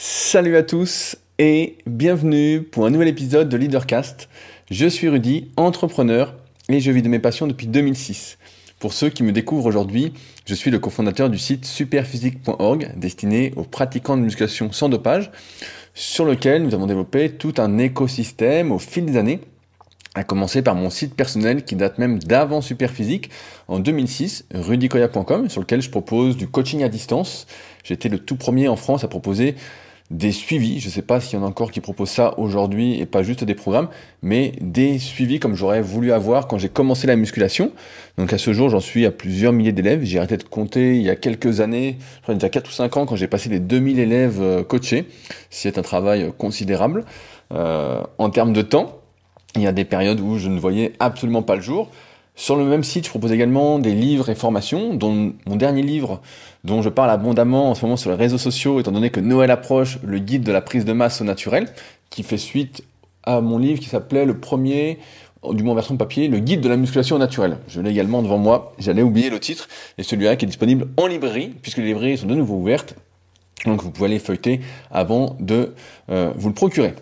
Salut à tous et bienvenue pour un nouvel épisode de Leadercast. Je suis Rudy, entrepreneur et je vis de mes passions depuis 2006. Pour ceux qui me découvrent aujourd'hui, je suis le cofondateur du site superphysique.org destiné aux pratiquants de musculation sans dopage, sur lequel nous avons développé tout un écosystème au fil des années à commencer par mon site personnel qui date même d'avant Superphysique en 2006, rudicoya.com, sur lequel je propose du coaching à distance. J'étais le tout premier en France à proposer des suivis. Je ne sais pas s'il y en a encore qui proposent ça aujourd'hui et pas juste des programmes, mais des suivis comme j'aurais voulu avoir quand j'ai commencé la musculation. Donc à ce jour, j'en suis à plusieurs milliers d'élèves. J'ai arrêté de compter il y a quelques années, je crois déjà 4 ou 5 ans, quand j'ai passé les 2000 élèves euh, coachés. C'est un travail considérable. Euh, en termes de temps, il y a des périodes où je ne voyais absolument pas le jour. Sur le même site, je propose également des livres et formations, dont mon dernier livre, dont je parle abondamment en ce moment sur les réseaux sociaux, étant donné que Noël approche, le guide de la prise de masse au naturel, qui fait suite à mon livre qui s'appelait le premier, du moins version papier, le guide de la musculation au naturel. Je l'ai également devant moi, j'allais oublier le titre, et celui-là qui est disponible en librairie, puisque les librairies sont de nouveau ouvertes, donc vous pouvez aller feuilleter avant de euh, vous le procurer.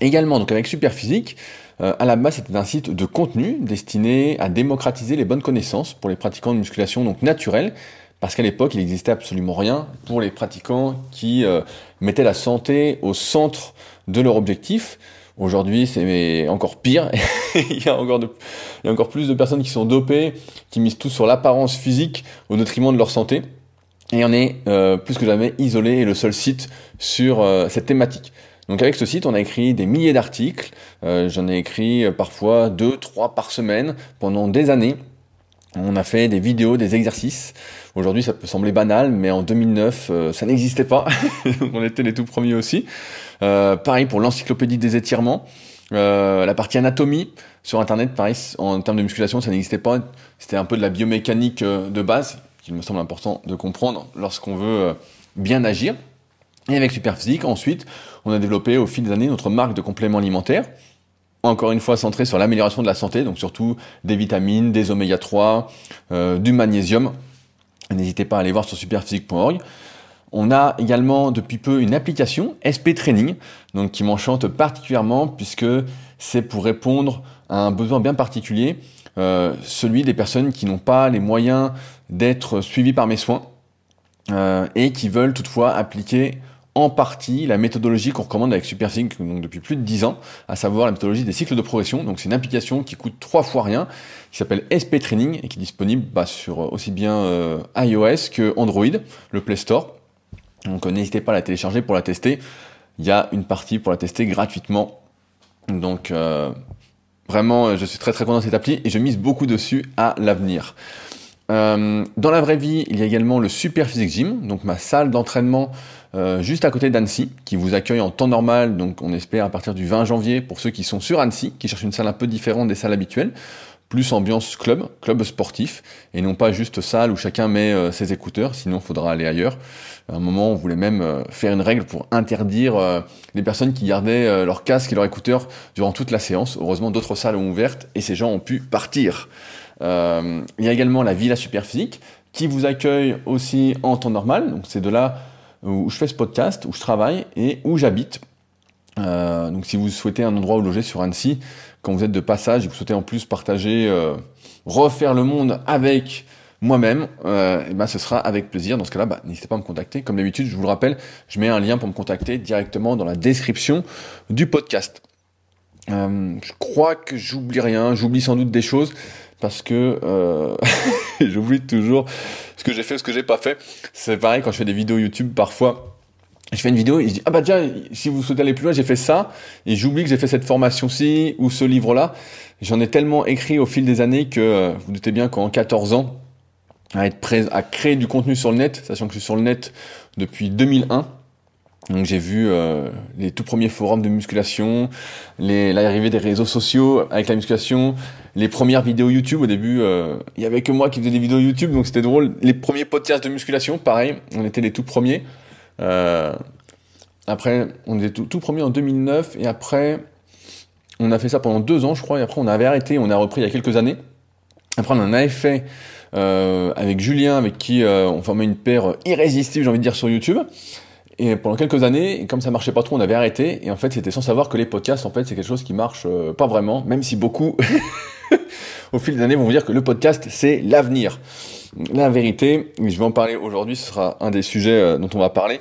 Également, donc avec Superphysique, euh, à la base, c'était un site de contenu destiné à démocratiser les bonnes connaissances pour les pratiquants de musculation donc naturelle, parce qu'à l'époque, il n'existait absolument rien pour les pratiquants qui euh, mettaient la santé au centre de leur objectif. Aujourd'hui, c'est encore pire. il, y a encore plus de personnes qui sont dopées, qui misent tout sur l'apparence physique au détriment de leur santé. Et on est euh, plus que jamais isolé et le seul site sur cette thématique. Donc avec ce site, on a écrit des milliers d'articles. Euh, j'en ai écrit euh, parfois deux, trois par semaine pendant des années. On a fait des vidéos, des exercices. Aujourd'hui, ça peut sembler banal, mais en 2009, euh, ça n'existait pas. on était les tout premiers aussi. pareil pour l'encyclopédie des étirements. la partie anatomie sur Internet, pareil, en termes de musculation, ça n'existait pas. C'était un peu de la biomécanique de base, qu'il me semble important de comprendre lorsqu'on veut bien agir. Et avec Superphysique, ensuite, on a développé au fil des années notre marque de compléments alimentaires, encore une fois centrée sur l'amélioration de la santé, donc surtout des vitamines, des oméga 3, euh, du magnésium. N'hésitez pas à aller voir sur superphysique.org. On a également depuis peu une application SP Training, donc qui m'enchante particulièrement puisque c'est pour répondre à un besoin bien particulier, euh, celui des personnes qui n'ont pas les moyens d'être suivies par mes soins euh, et qui veulent toutefois appliquer en partie la méthodologie qu'on recommande avec Superphysique donc depuis plus de 10 ans, à savoir la méthodologie des cycles de progression. Donc c'est une application qui coûte trois fois rien, qui s'appelle SP Training et qui est disponible bah, sur aussi bien euh, iOS que Android, le Play Store. Donc euh, n'hésitez pas à la télécharger pour la tester. Il y a une partie pour la tester gratuitement. Donc euh, vraiment, je suis très très content de cette appli et je mise beaucoup dessus à l'avenir. dans la vraie vie, il y a également le Super Physique Gym, donc ma salle d'entraînement euh, juste à côté d'Annecy, qui vous accueille en temps normal, donc on espère à partir du 20 janvier pour ceux qui sont sur Annecy, qui cherchent une salle un peu différente des salles habituelles, plus ambiance club, club sportif, et non pas juste salle où chacun met euh, ses écouteurs, sinon il faudra aller ailleurs. À un moment, on voulait même euh, faire une règle pour interdire les personnes qui gardaient leur casque et leurs écouteurs durant toute la séance. Heureusement, d'autres salles ont ouvert et ces gens ont pu partir. il y a également la Villa Superphysique qui vous accueille aussi en temps normal, donc c'est de là où je fais ce podcast, où je travaille et où j'habite. Euh, donc si vous souhaitez un endroit où loger sur Annecy, quand vous êtes de passage et vous souhaitez en plus partager, euh, refaire le monde avec moi-même, euh, et ben ce sera avec plaisir. Dans ce cas-là, bah, n'hésitez pas à me contacter. Comme d'habitude, je vous le rappelle, je mets un lien pour me contacter directement dans la description du podcast. je crois que j'oublie rien, j'oublie sans doute des choses parce que euh, j'oublie toujours ce que j'ai fait, ce que j'ai pas fait. C'est pareil quand je fais des vidéos YouTube, parfois je fais une vidéo et je dis ah bah tiens si vous souhaitez aller plus loin j'ai fait ça et j'oublie que j'ai fait cette formation-ci ou ce livre-là. J'en ai tellement écrit au fil des années que euh, vous doutez bien qu'en 14 ans à être à créer du contenu sur le net, sachant que je suis sur le net depuis 2001. Donc j'ai vu euh, les tout premiers forums de musculation, l'arrivée des réseaux sociaux avec la musculation, les premières vidéos YouTube au début, euh, il y avait que moi qui faisais des vidéos YouTube, donc c'était drôle. Les premiers podcasts de musculation, pareil, on était les tout premiers. Euh, après, on était tout, premiers en 2009, et après, on a fait ça pendant deux ans, je crois, et après on avait arrêté, on a repris il y a quelques années. Après, on en avait fait euh, avec Julien, avec qui on formait une paire irrésistible, j'ai envie de dire, sur YouTube. Et pendant quelques années, comme ça marchait pas trop, on avait arrêté. Et en fait, c'était sans savoir que les podcasts, en fait, c'est quelque chose qui marche euh, pas vraiment, même si beaucoup, au fil des années, vont vous dire que le podcast, c'est l'avenir. La vérité, je vais en parler aujourd'hui, ce sera un des sujets euh, dont on va parler,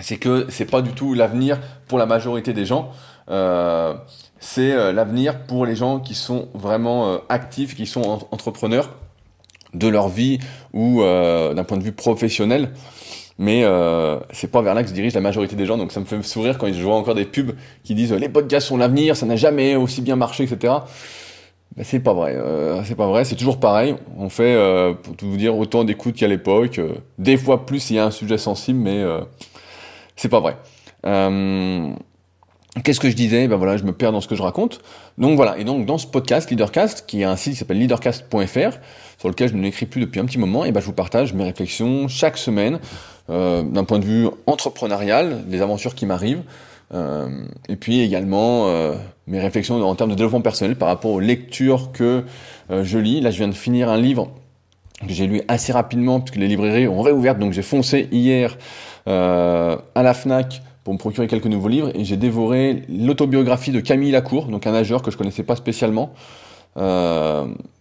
c'est que c'est pas du tout l'avenir pour la majorité des gens. Euh, c'est l'avenir pour les gens qui sont vraiment actifs, qui sont entrepreneurs de leur vie ou d'un point de vue professionnel. Mais c'est pas vers là que se dirige la majorité des gens, donc ça me fait sourire quand je vois encore des pubs qui disent les podcasts sont l'avenir, ça n'a jamais aussi bien marché, etc. Ben, c'est pas vrai, euh, c'est pas vrai, c'est toujours pareil. On fait, euh, pour tout vous dire, autant d'écoute qu'à l'époque. Euh, des fois plus s'il y a un sujet sensible, mais c'est pas vrai. Qu'est-ce que je disais? Ben voilà, je me perds dans ce que je raconte. Donc voilà, et donc dans ce podcast, Leadercast, qui est un site qui s'appelle leadercast.fr, sur lequel je n'écris plus depuis un petit moment, et ben je vous partage mes réflexions chaque semaine, d'un point de vue entrepreneurial, les aventures qui m'arrivent, euh, et puis également euh, mes réflexions en termes de développement personnel par rapport aux lectures que euh, je lis. Là, je viens de finir un livre que j'ai lu assez rapidement puisque les librairies ont réouvert. Donc j'ai foncé hier à la Fnac pour me procurer quelques nouveaux livres et j'ai dévoré l'autobiographie de Camille Lacour, donc un nageur que je connaissais pas spécialement.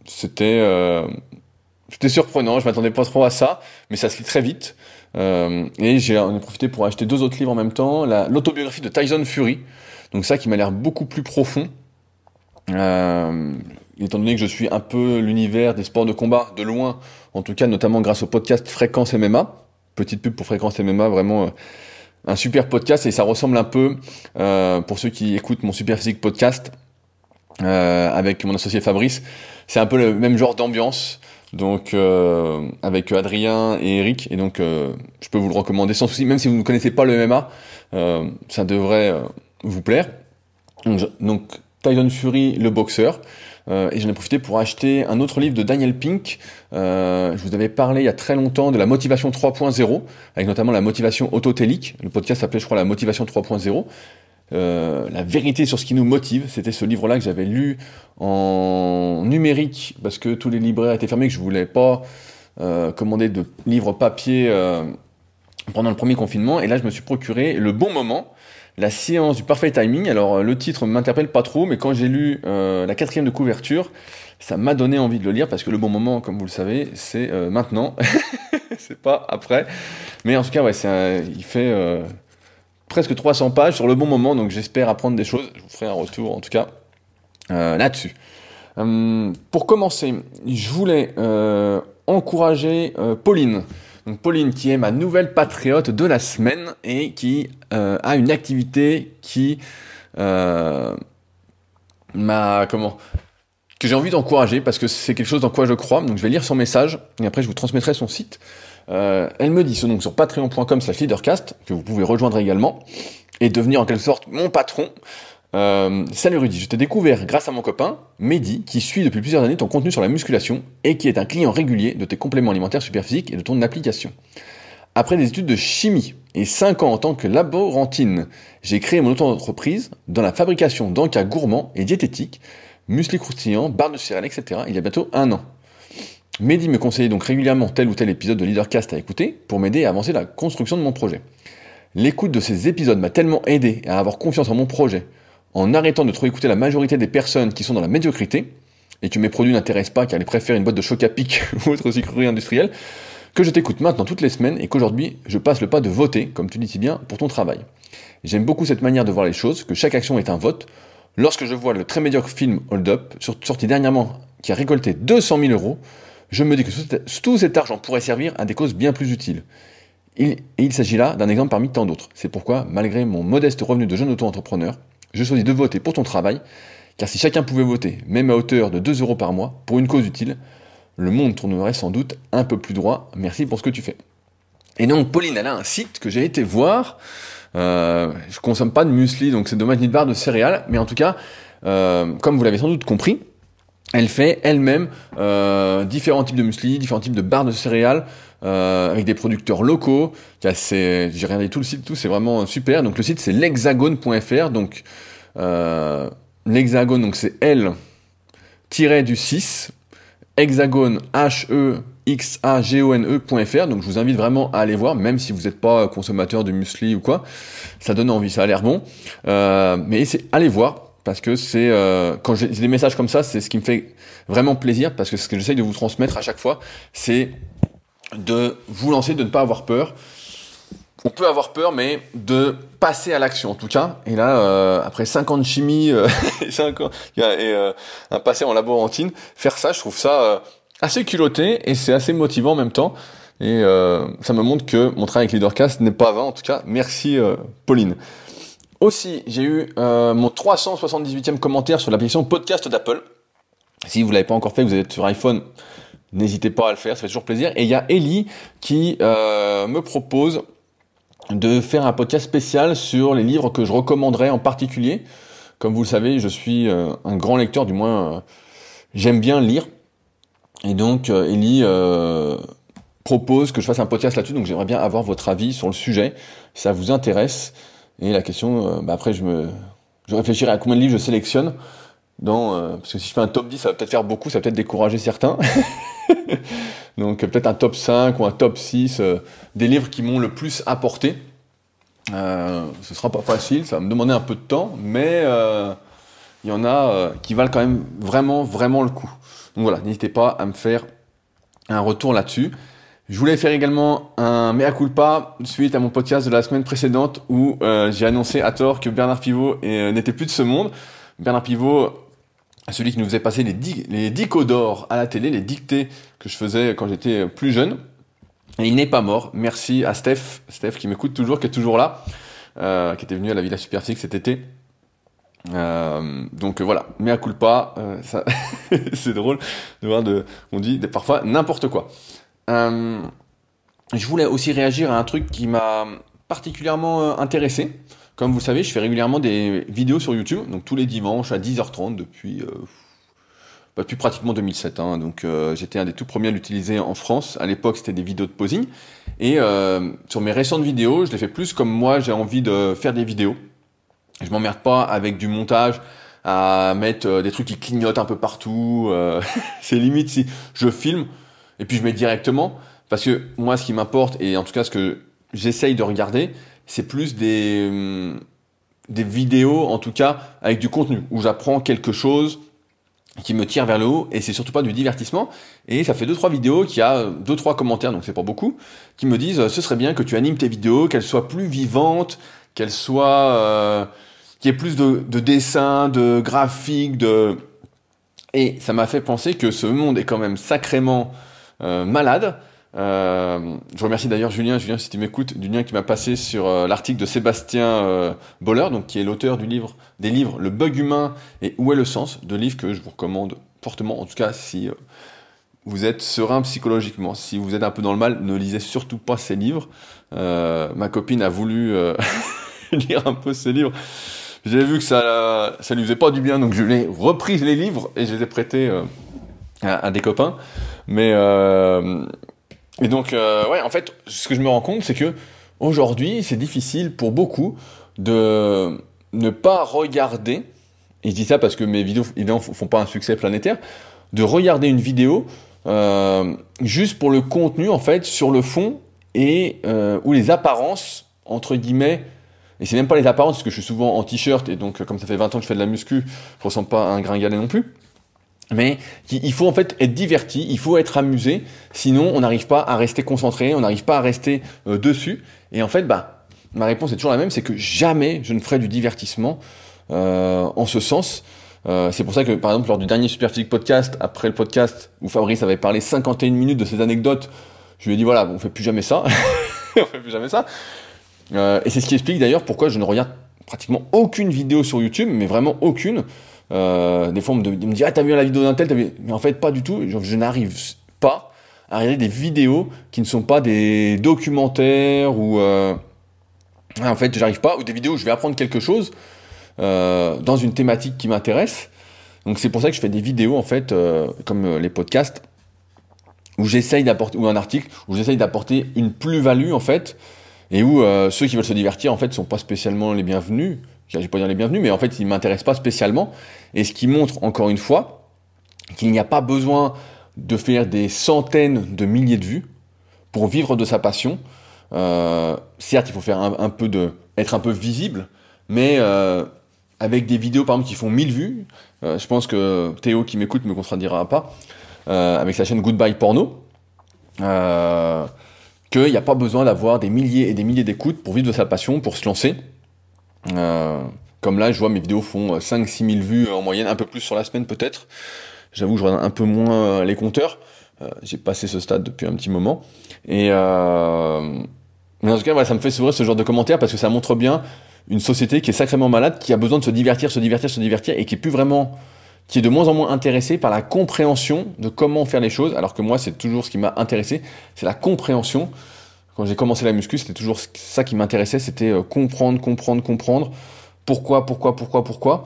c'était c'était surprenant, je m'attendais pas trop à ça, mais ça se lit très vite. Euh, et j'ai en ai profité pour acheter deux autres livres en même temps. L'autobiographie de Tyson Fury, donc ça qui m'a l'air beaucoup plus profond. Euh, étant donné que je suis un peu l'univers des sports de combat de loin, en tout cas notamment grâce au podcast Fréquence MMA. Petite pub pour Fréquence MMA, vraiment euh, un super podcast et ça ressemble un peu, euh, pour ceux qui écoutent mon Super Physique podcast euh, avec mon associé Fabrice, c'est un peu le même genre d'ambiance donc euh, avec Adrien et Eric. Et donc je peux vous le recommander sans souci même si vous ne connaissez pas le MMA ça devrait vous plaire. Donc, donc, Tyson Fury le boxeur euh, et j'en ai profité pour acheter un autre livre de Daniel Pink je vous avais parlé il y a très longtemps de la motivation 3.0 avec notamment la motivation autotélique le podcast s'appelait je crois la motivation 3.0 euh, la vérité sur ce qui nous motive. C'était ce livre-là que j'avais lu en numérique parce que tous les libraires étaient fermés, que je voulais pas euh, commander de livres papier euh, pendant le premier confinement. Et là, je me suis procuré le bon moment. La science du parfait timing. Alors, le titre m'interpelle pas trop, mais quand j'ai lu la quatrième de couverture, ça m'a donné envie de le lire parce que le bon moment, comme vous le savez, c'est maintenant. c'est pas après. Mais en tout cas, il fait presque 300 pages sur le bon moment, donc j'espère apprendre des choses. Je vous ferai un retour en tout cas euh, là-dessus. Euh, pour commencer, je voulais euh, encourager Pauline. Donc Pauline qui est ma nouvelle patriote de la semaine et qui a une activité qui m'a comment que j'ai envie d'encourager parce que c'est quelque chose dans quoi je crois. Donc je vais lire son message et après je vous transmettrai son site. Euh, elle me dit donc sur patreon.com slash leadercast, que vous pouvez rejoindre également, et devenir en quelque sorte mon patron. Euh, salut Rudy, je t'ai découvert grâce à mon copain, Mehdi, qui suit depuis plusieurs années ton contenu sur la musculation et qui est un client régulier de tes compléments alimentaires superphysiques et de ton application. Après des études de chimie et 5 ans en tant que laborantine, j'ai créé mon auto-entreprise dans la fabrication d'encas gourmands et diététiques, muesli croustillants, barres de céréales, etc. il y a bientôt un an. Mehdi me conseillait donc régulièrement tel ou tel épisode de Leadercast à écouter pour m'aider à avancer la construction de mon projet. L'écoute de ces épisodes m'a tellement aidé à avoir confiance en mon projet, en arrêtant de trop écouter la majorité des personnes qui sont dans la médiocrité, et que mes produits n'intéressent pas car ils préfèrent une boîte de choc à pic ou autre sucrerie industrielle, que je t'écoute maintenant toutes les semaines et qu'aujourd'hui je passe le pas de voter, comme tu dis si bien, pour ton travail. J'aime beaucoup cette manière de voir les choses, que chaque action est un vote. Lorsque je vois le très médiocre film Hold Up, sorti dernièrement, qui a récolté 200 000 euros, je me dis que tout cet argent pourrait servir à des causes bien plus utiles. et il s'agit là d'un exemple parmi tant d'autres. C'est pourquoi, malgré mon modeste revenu de jeune auto-entrepreneur, je choisis de voter pour ton travail, car si chacun pouvait voter, même à hauteur de 2 euros par mois, pour une cause utile, le monde tournerait sans doute un peu plus droit. Merci pour ce que tu fais. Et donc, Pauline, elle a un site que j'ai été voir. Euh, je consomme pas de muesli, donc c'est dommage ni de barre de céréales, mais en tout cas, euh, comme vous l'avez sans doute compris, elle fait elle-même euh, différents types de muesli, différents types de barres de céréales euh, avec des producteurs locaux. J'ai regardé tout le site, tout c'est vraiment super. Donc le site c'est l'hexagone.fr. Donc euh, l'hexagone, donc c'est L du 6 hexagone, H-E, X-A-G-O-N-E.fr. Donc je vous invite vraiment à aller voir, même si vous n'êtes pas consommateur de muesli ou quoi. Ça donne envie, ça a l'air bon. Euh, mais allez voir parce que c'est euh, quand j'ai des messages comme ça, c'est ce qui me fait vraiment plaisir parce que ce que j'essaye de vous transmettre à chaque fois, c'est de vous lancer, de ne pas avoir peur. On peut avoir peur, mais de passer à l'action en tout cas. Et là, euh, après 5 ans de chimie euh, et, 5 ans, et euh, un passé en laborantine, faire ça, je trouve ça euh, assez culotté et c'est assez motivant en même temps. Et ça me montre que mon travail avec Leadercast n'est pas vain. En tout cas, merci Pauline. Aussi, j'ai eu mon 378e commentaire sur l'application podcast d'Apple. Si vous l'avez pas encore fait, vous êtes sur iPhone, n'hésitez pas à le faire, ça fait toujours plaisir. Et il y a Ellie qui me propose de faire un podcast spécial sur les livres que je recommanderais en particulier. Comme vous le savez, je suis euh, un grand lecteur, du moins euh, j'aime bien lire. Et donc euh, Ellie propose que je fasse un podcast là-dessus, donc j'aimerais bien avoir votre avis sur le sujet, si ça vous intéresse. Et la question, bah après je me je réfléchirai à combien de livres je sélectionne. Parce que si je fais un top 10, ça va peut-être faire beaucoup, ça va peut-être décourager certains. Donc peut-être un top 5 ou un top 6 euh, des livres qui m'ont le plus apporté. Euh, ce sera pas facile, ça va me demander un peu de temps, mais euh, il y en a euh, qui valent quand même vraiment, vraiment le coup. Donc voilà, n'hésitez pas à me faire un retour là-dessus. Je voulais faire également un mea culpa suite à mon podcast de la semaine précédente où j'ai annoncé à tort que Bernard Pivot n'était plus de ce monde. Bernard Pivot celui qui nous faisait passer les, les dicos d'or à la télé, les dictées que je faisais quand j'étais plus jeune. Et il n'est pas mort. Merci à Steph, Steph qui m'écoute toujours, qui est toujours là, euh, qui était venu à la Villa Superphysique cet été. Euh, donc voilà, mais à euh, ça c'est drôle de voir de, on dit parfois n'importe quoi. Euh, je voulais aussi réagir à un truc qui m'a particulièrement euh, intéressé. Comme vous savez, je fais régulièrement des vidéos sur YouTube, donc tous les dimanches à 10h30 depuis, euh, bah, depuis pratiquement 2007. Hein. donc euh, j'étais un des tout premiers à l'utiliser en France. À l'époque, c'était des vidéos de posing. Et euh, sur mes récentes vidéos, je les fais plus comme moi, j'ai envie de faire des vidéos. Je m'emmerde pas avec du montage à mettre des trucs qui clignotent un peu partout. c'est limite si je filme et puis je mets directement. Parce que moi, ce qui m'importe, et en tout cas ce que j'essaye de regarder, c'est plus des, hum, des vidéos, en tout cas, avec du contenu, où j'apprends quelque chose qui me tire vers le haut, et c'est surtout pas du divertissement. Et ça fait deux trois vidéos qui a deux trois commentaires, donc c'est pas beaucoup, qui me disent ce serait bien que tu animes tes vidéos, qu'elles soient plus vivantes, qu'elles soient euh, qu'il y ait plus de, de dessins, de graphiques, de et ça m'a fait penser que ce monde est quand même sacrément euh, malade euh, je remercie d'ailleurs Julien, Julien si tu m'écoutes, du lien qui m'a passé sur euh, l'article de Sébastien euh, Boller, donc qui est l'auteur du livre, des livres Le bug humain et Où est le sens, deux livres que je vous recommande fortement, en tout cas si vous êtes serein psychologiquement, si vous êtes un peu dans le mal, ne lisez surtout pas ces livres. ma copine a voulu lire un peu ces livres. J'ai vu que ça, ça lui faisait pas du bien, donc je l'ai repris les livres et je les ai prêtés à, à, des copains. Mais et donc, euh, ouais, en fait, ce que je me rends compte, c'est que aujourd'hui, c'est difficile pour beaucoup de ne pas regarder, et je dis ça parce que mes vidéos, évidemment, font pas un succès planétaire, de regarder une vidéo euh, juste pour le contenu, en fait, sur le fond, et euh, où les apparences, entre guillemets, et c'est même pas les apparences, parce que je suis souvent en t-shirt, et donc, comme ça fait 20 ans que je fais de la muscu, je ressemble pas à un gringalet non plus. Mais il faut en fait être diverti, il faut être amusé, sinon on n'arrive pas à rester concentré, on n'arrive pas à rester euh, dessus. Et en fait, bah, ma réponse est toujours la même, c'est que jamais je ne ferai du divertissement euh, en ce sens. Euh, c'est pour ça que, par exemple, lors du dernier Superphysique podcast, après le podcast où Fabrice avait parlé 51 minutes de ses anecdotes, je lui ai dit voilà, on fait plus jamais ça, on fait plus jamais ça. Et c'est ce qui explique d'ailleurs pourquoi je ne regarde pratiquement aucune vidéo sur YouTube, mais vraiment aucune. Euh, des fois, on me, dit Ah, t'as vu la vidéo d'un tel Mais en fait, pas du tout. Je, n'arrive pas à regarder des vidéos qui ne sont pas des documentaires ou. Euh... En fait, j'arrive pas. Ou des vidéos où je vais apprendre quelque chose euh, dans une thématique qui m'intéresse. Donc, c'est pour ça que je fais des vidéos, en fait, comme les podcasts, où j'essaye d'apporter, ou un article, où j'essaye d'apporter une plus-value, en fait, et où ceux qui veulent se divertir, en fait, sont pas spécialement les bienvenus je vais pas dire les bienvenus, mais en fait, il m'intéresse pas spécialement. Et ce qui montre, encore une fois, qu'il n'y a pas besoin de faire des centaines de milliers de vues pour vivre de sa passion. Euh, certes, il faut faire un, peu de, être un peu visible, mais euh, avec des vidéos par exemple qui font 1000 vues, euh, je pense que Théo qui m'écoute me contredira pas, avec sa chaîne Goodbye Porno, qu'il n'y a pas besoin d'avoir des milliers et des milliers d'écoutes pour vivre de sa passion, pour se lancer. Comme là, je vois mes vidéos font 5-6 000 vues en moyenne, un peu plus sur la semaine peut-être. J'avoue, je regarde un peu moins les compteurs. J'ai passé ce stade depuis un petit moment. Mais en tout cas, ça me fait sourire ce genre de commentaires parce que ça montre bien une société qui est sacrément malade, qui a besoin de se divertir, se divertir, se divertir, et qui est plus vraiment, qui est de moins en moins intéressée par la compréhension de comment faire les choses. Alors que moi, c'est toujours ce qui m'a intéressé, c'est la compréhension. Quand j'ai commencé la muscu, c'était toujours ça qui m'intéressait, c'était euh, comprendre, comprendre, comprendre. Pourquoi, pourquoi, pourquoi, pourquoi?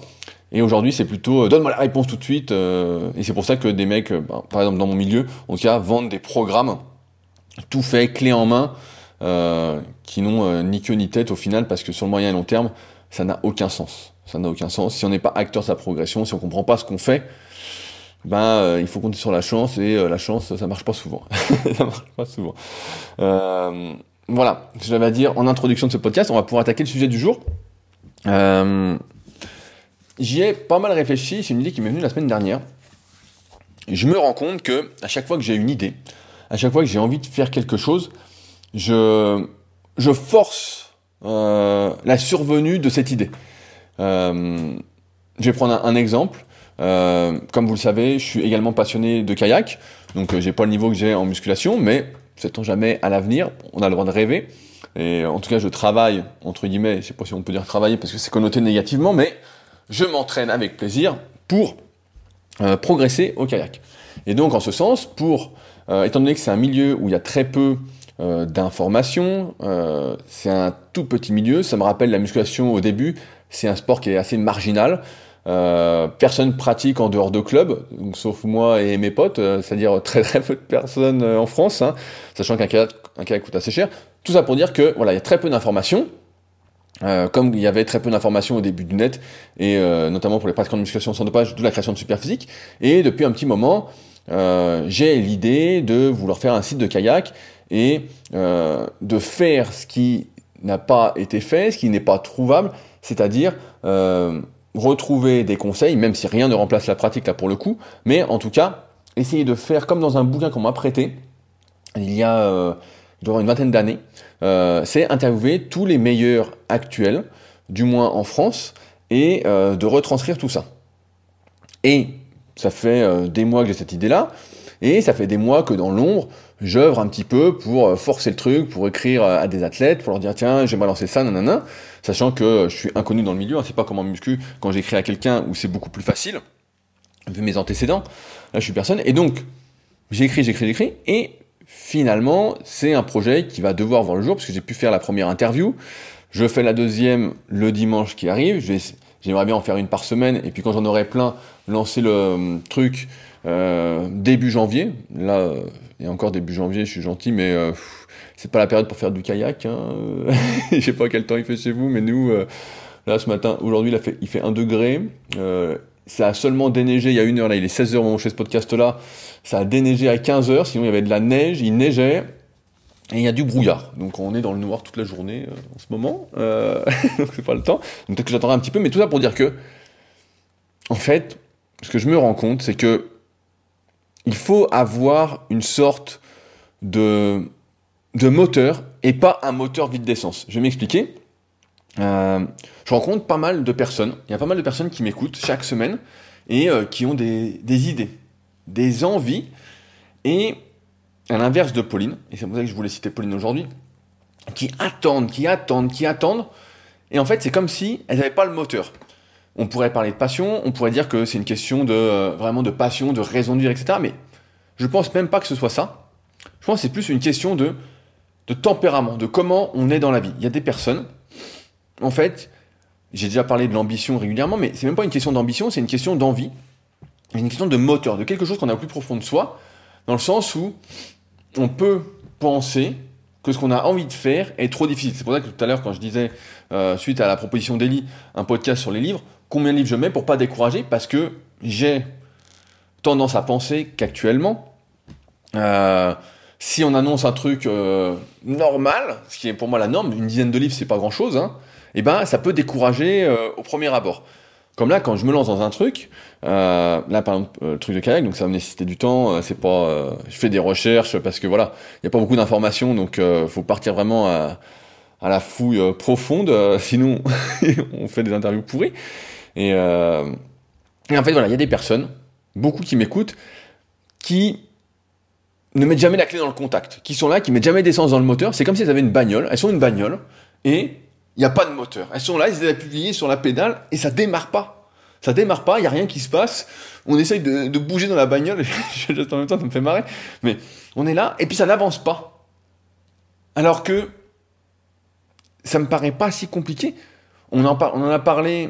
Et aujourd'hui, c'est plutôt euh, donne-moi la réponse tout de suite. Euh, et c'est pour ça que des mecs, ben, par exemple dans mon milieu, en tout cas, vendent des programmes tout fait, clé en main. Qui n'ont ni queue ni tête au final, parce que sur le moyen et long terme, ça n'a aucun sens. Ça n'a aucun sens. Si on n'est pas acteur de sa progression, si on comprend pas ce qu'on fait, ben euh, il faut compter sur la chance et la chance ça marche pas souvent. ça marche pas souvent. voilà, ce que j'avais à dire en introduction de ce podcast. On va pouvoir attaquer le sujet du jour. J'y ai pas mal réfléchi. C'est une idée qui m'est venue la semaine dernière. je me rends compte que à chaque fois que j'ai une idée, à chaque fois que j'ai envie de faire quelque chose, je, force euh, la survenue de cette idée. Euh, je vais prendre un, exemple. Euh, comme vous le savez, je suis également passionné de kayak, donc j'ai pas le niveau que j'ai en musculation, mais sait-on jamais à l'avenir, on a le droit de rêver. Et en tout cas, je travaille, entre guillemets, je sais pas si on peut dire travailler parce que c'est connoté négativement, mais je m'entraîne avec plaisir pour progresser au kayak. Et donc, en ce sens, pour, étant donné que c'est un milieu où il y a très peu euh, d'information. Euh, c'est un tout petit milieu. Ça me rappelle la musculation au début. C'est un sport qui est assez marginal. Euh, personne pratique en dehors de club, donc, sauf moi et mes potes, euh, c'est-à-dire très très peu de personnes en France, hein, sachant qu'un kayak, un kayak coûte assez cher. Tout ça pour dire que voilà, il y a très peu d'informations. Euh, comme il y avait très peu d'informations au début du net, et notamment pour les pratiquants de musculation sans dopage, de la création de Superphysique. Et depuis un petit moment, j'ai l'idée de vouloir faire un site de kayak et euh, de faire ce qui n'a pas été fait, ce qui n'est pas trouvable, c'est-à-dire euh, retrouver des conseils, même si rien ne remplace la pratique là pour le coup, mais en tout cas, essayer de faire comme dans un bouquin qu'on m'a prêté, il y a euh, une vingtaine d'années, euh, c'est interviewer tous les meilleurs actuels, du moins en France, et de retranscrire tout ça. Et ça fait des mois que j'ai cette idée-là, et ça fait des mois que dans l'ombre, j'œuvre un petit peu pour euh, forcer le truc, pour écrire euh, à des athlètes, pour leur dire tiens, j'ai balancé ça, nanana, sachant que je suis inconnu dans le milieu, hein, c'est pas comme en muscu quand j'écris à quelqu'un où c'est beaucoup plus facile, vu mes antécédents, là je suis personne, et donc j'écris, j'écris, j'écris, et finalement c'est un projet qui va devoir voir le jour, parce que j'ai pu faire la première interview, je fais la deuxième le dimanche qui arrive, j'aimerais bien en faire une par semaine, et puis quand j'en aurai plein, lancer le euh, truc euh, début janvier, là, euh, et encore début janvier, je suis gentil, mais euh, c'est pas la période pour faire du kayak. Hein. je sais pas quel temps il fait chez vous, mais nous, là ce matin, aujourd'hui, il, fait, il fait 1 degré. ça a seulement déneigé il y a une heure, là il est 16h au moment où ce podcast là. Ça a déneigé à 15h, sinon il y avait de la neige, il neigeait. Et il y a du brouillard, donc on est dans le noir toute la journée en ce moment, donc c'est pas le temps. Donc peut-être que j'attendrai un petit peu, mais tout ça pour dire que, en fait, ce que je me rends compte, c'est que il faut avoir une sorte de, de moteur et pas un moteur vide d'essence. Je vais m'expliquer. Euh, je rencontre pas mal de personnes, il y a pas mal de personnes qui m'écoutent chaque semaine et euh, qui ont des, idées, des envies. Et à l'inverse de Pauline, et c'est pour ça que je voulais citer Pauline aujourd'hui, qui attendent, qui attendent, qui attendent. Et en fait, c'est comme si elles n'avaient pas le moteur. On pourrait parler de passion, on pourrait dire que c'est une question de euh, vraiment de passion, de raison de vivre, etc. Mais je pense même pas que ce soit ça. Je pense que c'est plus une question de, de tempérament, de comment on est dans la vie. Il y a des personnes, en fait, j'ai déjà parlé de l'ambition régulièrement, mais c'est même pas une question d'ambition, c'est une question d'envie. Une question de moteur, de quelque chose qu'on a au plus profond de soi, dans le sens où on peut penser que ce qu'on a envie de faire est trop difficile. C'est pour ça que tout à l'heure, quand je disais, euh, suite à la proposition d'Eli, un podcast sur les livres, combien de livres je mets pour pas décourager? Parce que j'ai tendance à penser qu'actuellement, Euh, si on annonce un truc euh, normal, ce qui est pour moi la norme, une dizaine de livres c'est pas grand chose, hein, et eh ben ça peut décourager euh, au premier abord. Comme là, quand je me lance dans un truc, euh, là par exemple le truc de kayak, donc ça va me nécessiter du temps, c'est pas, je fais des recherches parce que voilà, il y a pas beaucoup d'informations, donc faut partir vraiment à, à la fouille profonde, sinon on fait des interviews pourries. Et, et en fait voilà, il y a des personnes, beaucoup qui m'écoutent, qui ne mettent jamais la clé dans le contact, qui sont là, qui mettent jamais d'essence dans le moteur. C'est comme si elles avaient une bagnole, elles sont une bagnole, et il n'y a pas de moteur. Elles sont là, elles appuyées sur la pédale, et ça démarre pas. Ça démarre pas, il n'y a rien qui se passe. On essaye de, bouger dans la bagnole, en même temps, ça me fait marrer. Mais on est là, et puis ça n'avance pas. Alors que ça me paraît pas si compliqué. On en, on en a parlé,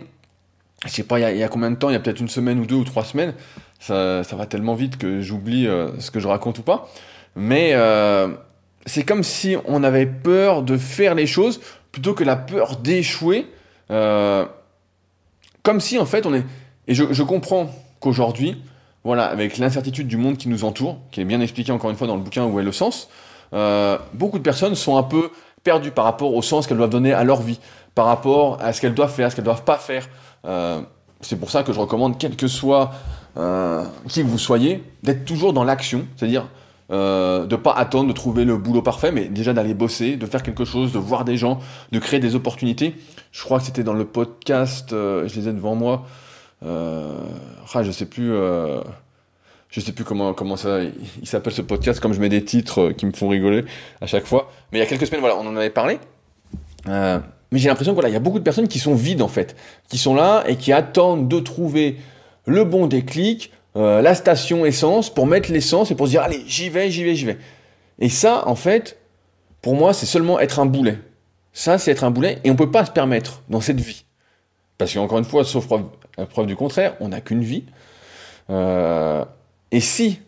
je sais pas, il y, a, combien de temps, il y a peut-être une semaine ou deux ou trois semaines ça, va tellement vite que j'oublie euh, ce que je raconte ou pas. Mais euh, c'est comme si on avait peur de faire les choses plutôt que la peur d'échouer. Euh, comme si en fait on est... Et je, comprends qu'aujourd'hui, voilà, avec l'incertitude du monde qui nous entoure, qui est bien expliqué encore une fois dans le bouquin où est le sens, beaucoup de personnes sont un peu perdues par rapport au sens qu'elles doivent donner à leur vie, par rapport à ce qu'elles doivent faire, ce qu'elles doivent pas faire. c'est pour ça que je recommande, quel que soit euh, qui vous soyez, d'être toujours dans l'action, c'est-à-dire euh, de pas attendre de trouver le boulot parfait, mais déjà d'aller bosser, de faire quelque chose, de voir des gens, de créer des opportunités. Je crois que c'était dans le podcast, euh, je les ai devant moi. Euh, ah, je sais plus, euh, je sais plus comment comment ça, il s'appelle ce podcast. Comme je mets des titres qui me font rigoler à chaque fois. Mais il y a quelques semaines, voilà, on en avait parlé. mais j'ai l'impression qu'il voilà, il y a beaucoup de personnes qui sont vides en fait, qui sont là et qui attendent de trouver le bon déclic, euh, la station essence pour mettre l'essence et pour se dire allez j'y vais, j'y vais, j'y vais. Et ça, en fait, pour moi, c'est seulement être un boulet. Ça, c'est être un boulet et on peut pas se permettre dans cette vie. Parce qu'encore une fois, sauf preuve, preuve du contraire, on n'a qu'une vie. Euh, et si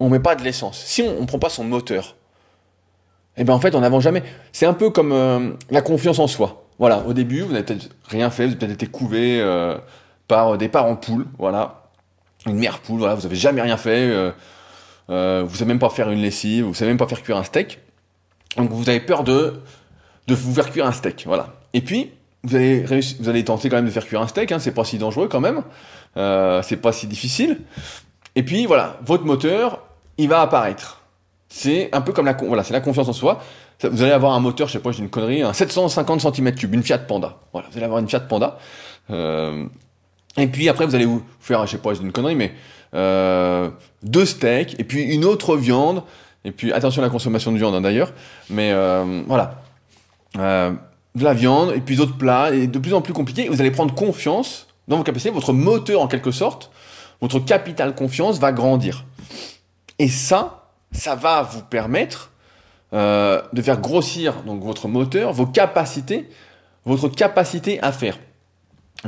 on met pas de l'essence, si on, ne prend pas son moteur, eh ben en fait, on n'avance jamais. C'est un peu comme euh, la confiance en soi. Voilà, au début, vous n'avez peut-être rien fait, vous avez peut-être été couvé, par des parents poules, voilà. Une mère poule, voilà, vous avez jamais rien fait, euh, euh, vous savez même pas faire une lessive, vous savez même pas faire cuire un steak. Donc vous avez peur de, de vous faire cuire un steak, voilà. Et puis, vous allez, vous allez tenter quand même de faire cuire un steak, hein, c'est pas si dangereux quand même, euh, c'est pas si difficile. Et puis voilà, votre moteur, il va apparaître. C'est un peu comme la, voilà, c'est la confiance en soi. Vous allez avoir un moteur, je sais pas, j'ai une connerie, un 750 cm3, une Fiat Panda. Voilà, vous allez avoir une Fiat Panda. Euh, et puis après, vous allez vous faire, je sais pas, c'est une connerie, mais euh, deux steaks, et puis une autre viande, et puis attention à la consommation de viande hein, d'ailleurs, mais euh, voilà. Euh, de la viande, et puis d'autres plats, et de plus en plus compliqué, vous allez prendre confiance dans vos capacités, votre moteur en quelque sorte, votre capital confiance va grandir. Et ça, ça va vous permettre euh, de faire grossir donc votre moteur, vos capacités, votre capacité à faire.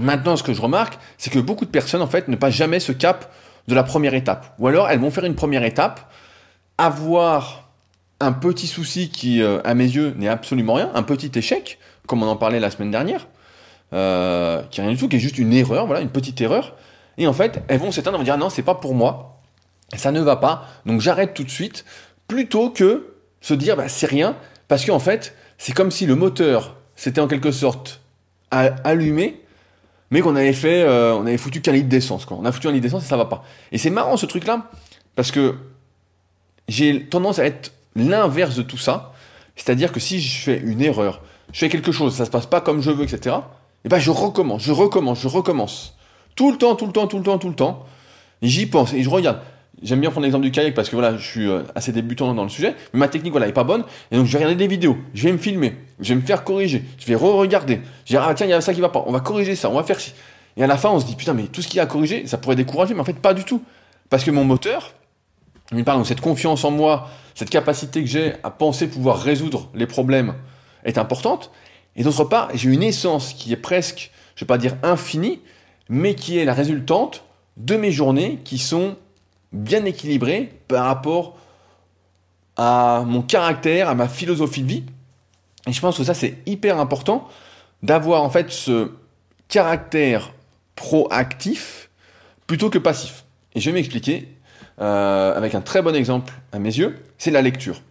Maintenant, ce que je remarque, c'est que beaucoup de personnes, en fait, ne passent jamais ce cap de la première étape. Ou alors, elles vont faire une première étape, avoir un petit souci qui, euh, à mes yeux, n'est absolument rien, un petit échec, comme on en parlait la semaine dernière, euh, qui est rien du tout, qui est juste une erreur, voilà, une petite erreur. Et en fait, elles vont s'éteindre, vont dire non, c'est pas pour moi, ça ne va pas, donc j'arrête tout de suite, plutôt que se dire bah, c'est rien, parce qu'en fait, c'est comme si le moteur s'était en quelque sorte allumé mais qu'on avait fait, euh, on avait foutu qu'un litre d'essence, quoi. On a foutu un litre d'essence et ça va pas. Et c'est marrant ce truc-là, parce que j'ai tendance à être l'inverse de tout ça. C'est-à-dire que si je fais une erreur, je fais quelque chose, ça se passe pas comme je veux, etc. Et ben je recommence, je recommence, je recommence. Tout le temps, tout le temps, tout le temps, tout le temps. J'y pense et je regarde. J'aime bien prendre l'exemple du kayak parce que voilà, je suis euh, assez débutant dans le sujet, mais ma technique voilà, est pas bonne. Et donc je vais regarder des vidéos, je vais me filmer, je vais me faire corriger, je vais re-regarder. Je vais dire, ah tiens, il y a ça qui va pas, on va corriger ça, on va faire ci. Et à la fin, on se dit, putain, mais tout ce qu'il y a à corriger, ça pourrait décourager, mais en fait, pas du tout. Parce que mon moteur, part, cette confiance en moi, cette capacité que j'ai à penser pouvoir résoudre les problèmes est importante. Et d'autre part, j'ai une essence qui est presque, je vais pas dire infinie, mais qui est la résultante de mes journées qui sont bien équilibré par rapport à mon caractère, à ma philosophie de vie. Et je pense que ça, c'est hyper important d'avoir en fait ce caractère proactif plutôt que passif. Et je vais m'expliquer. euh, avec un très bon exemple à mes yeux, c'est la lecture.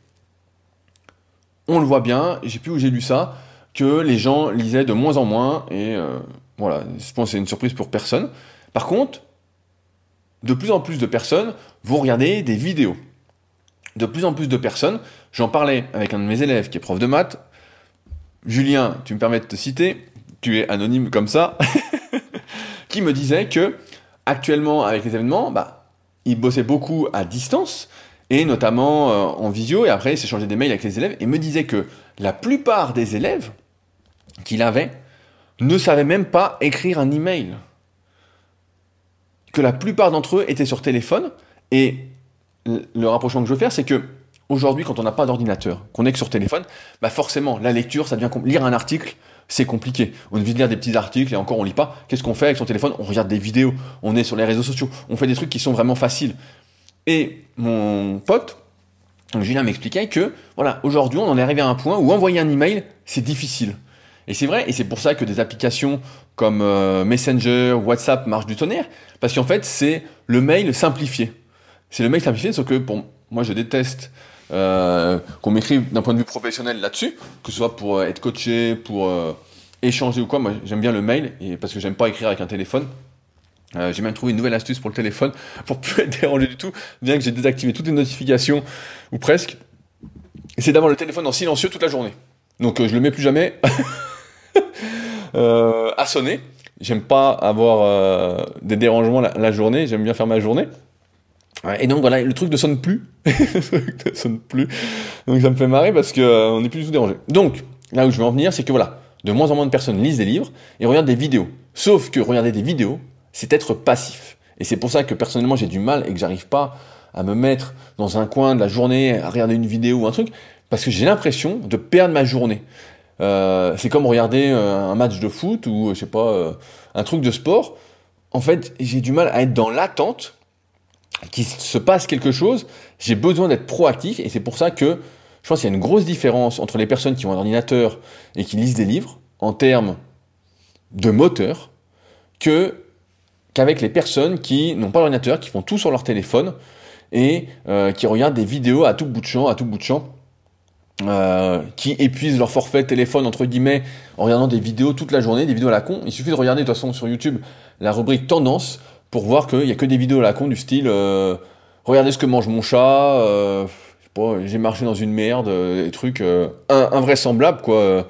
On le voit bien, j'ai plus où j'ai lu ça, que les gens lisaient de moins en moins, et euh, voilà, je pense que c'est une surprise pour personne. Par contre, de plus en plus de personnes vont regarder des vidéos. De plus en plus de personnes, j'en parlais avec un de mes élèves qui est prof de maths, Julien, tu me permets de te citer, tu es anonyme comme ça, qui me disait que actuellement avec les événements, bah, il bossait beaucoup à distance et notamment euh, en visio et après il s'échangeait des mails avec les élèves et me disait que la plupart des élèves qu'il avait ne savaient même pas écrire un email. Que la plupart d'entre eux étaient sur téléphone et le rapprochement que je veux faire, c'est que aujourd'hui, quand on n'a pas d'ordinateur, qu'on est que sur téléphone, bah forcément, la lecture, ça devient lire un article, c'est compliqué. On de lire des petits articles et encore on lit pas. Qu'est-ce qu'on fait avec son téléphone? On regarde des vidéos, on est sur les réseaux sociaux, on fait des trucs qui sont vraiment faciles. Et mon pote, Julien m'expliquait que, voilà, aujourd'hui, on en est arrivé à un point où envoyer un email, c'est difficile. Et c'est vrai, et c'est pour ça que des applications comme euh, Messenger, WhatsApp marchent du tonnerre, parce qu'en fait, c'est le mail simplifié. C'est le mail simplifié, sauf que pour moi, je déteste euh, qu'on m'écrive d'un point de vue professionnel là-dessus, que ce soit pour euh, être coaché, pour euh, échanger ou quoi. Moi, j'aime bien le mail, parce que j'aime pas écrire avec un téléphone. j'ai même trouvé une nouvelle astuce pour le téléphone, pour plus être dérangé du tout, bien que j'ai désactivé toutes les notifications, ou presque. C'est d'avoir le téléphone en silencieux toute la journée. Donc je le mets plus jamais à sonner. J'aime pas avoir des dérangements la journée, j'aime bien faire ma journée et donc voilà, le truc ne sonne plus. ne sonne plus. Donc ça me fait marrer parce qu'on euh, n'est plus du tout dérangé. Donc, là où je veux en venir, c'est que voilà, de moins en moins de personnes lisent des livres et regardent des vidéos. Sauf que regarder des vidéos, c'est être passif. Et c'est pour ça que personnellement j'ai du mal et que j'arrive pas à me mettre dans un coin de la journée à regarder une vidéo ou un truc, parce que j'ai l'impression de perdre ma journée. Euh, c'est comme regarder euh, un match de foot ou je sais pas un truc de sport. En fait, j'ai du mal à être dans l'attente qu'il se passe quelque chose, j'ai besoin d'être proactif et c'est pour ça que je pense qu'il y a une grosse différence entre les personnes qui ont un ordinateur et qui lisent des livres en termes de moteur que qu'avec les personnes qui n'ont pas d'ordinateur, qui font tout sur leur téléphone et euh, qui regardent des vidéos à tout bout de champ, à tout bout de champ, euh, qui épuisent leur forfait téléphone entre guillemets en regardant des vidéos toute la journée, des vidéos à la con. Il suffit de regarder de toute façon sur YouTube la rubrique tendance pour voir qu'il n'y a que des vidéos à la con du style euh, regardez ce que mange mon chat, euh, j'ai marché dans une merde, euh, des trucs invraisemblables quoi.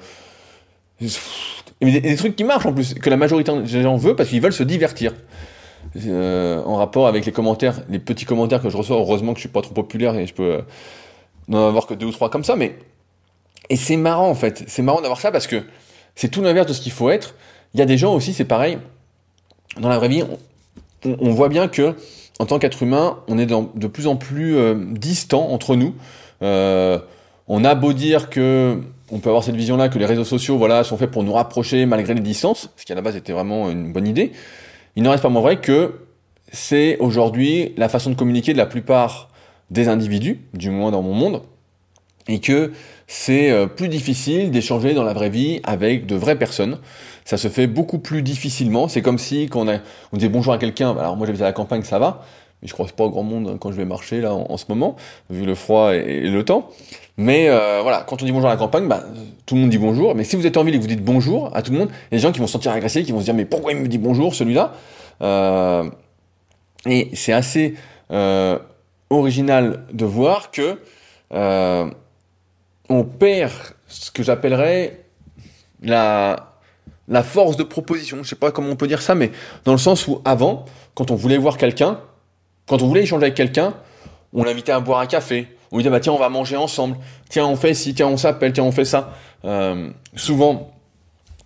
des, trucs qui marchent en plus, que la majorité des gens veut parce qu'ils veulent se divertir. en rapport avec les commentaires, les petits commentaires que je reçois, heureusement que je suis pas trop populaire et je peux n'en avoir que deux ou trois comme ça, mais et c'est marrant en fait, c'est marrant d'avoir ça parce que c'est tout l'inverse de ce qu'il faut être. Il y a des gens aussi, c'est pareil, dans la vraie vie, on, voit bien que en tant qu'être humain, on est de plus en plus euh, distant entre nous. Euh, on a beau dire que on peut avoir cette vision-là que les réseaux sociaux, voilà, sont faits pour nous rapprocher malgré les distances, ce qui à la base était vraiment une bonne idée. Il n'en reste pas moins vrai que c'est aujourd'hui la façon de communiquer de la plupart des individus, du moins dans mon monde, et que c'est euh, plus difficile d'échanger dans la vraie vie avec de vraies personnes ça se fait beaucoup plus difficilement. C'est comme si quand on, disait bonjour à quelqu'un, alors moi j'habite à la campagne, ça va, mais je croise pas au grand monde quand je vais marcher là en, ce moment, vu le froid et, le temps. Mais euh, voilà, quand on dit bonjour à la campagne, bah, tout le monde dit bonjour. Mais si vous êtes en ville et que vous dites bonjour à tout le monde, il y a des gens qui vont se sentir agressés, qui vont se dire mais pourquoi il me dit bonjour celui-là? Euh, Et c'est assez euh, original de voir que on perd ce que j'appellerais la la force de proposition, je sais pas comment on peut dire ça, mais dans le sens où avant, quand on voulait voir quelqu'un, quand on voulait échanger avec quelqu'un, on l'invitait à boire un café, on lui disait bah tiens on va manger ensemble, tiens on fait ci, tiens on s'appelle, tiens on fait ça. Euh, souvent,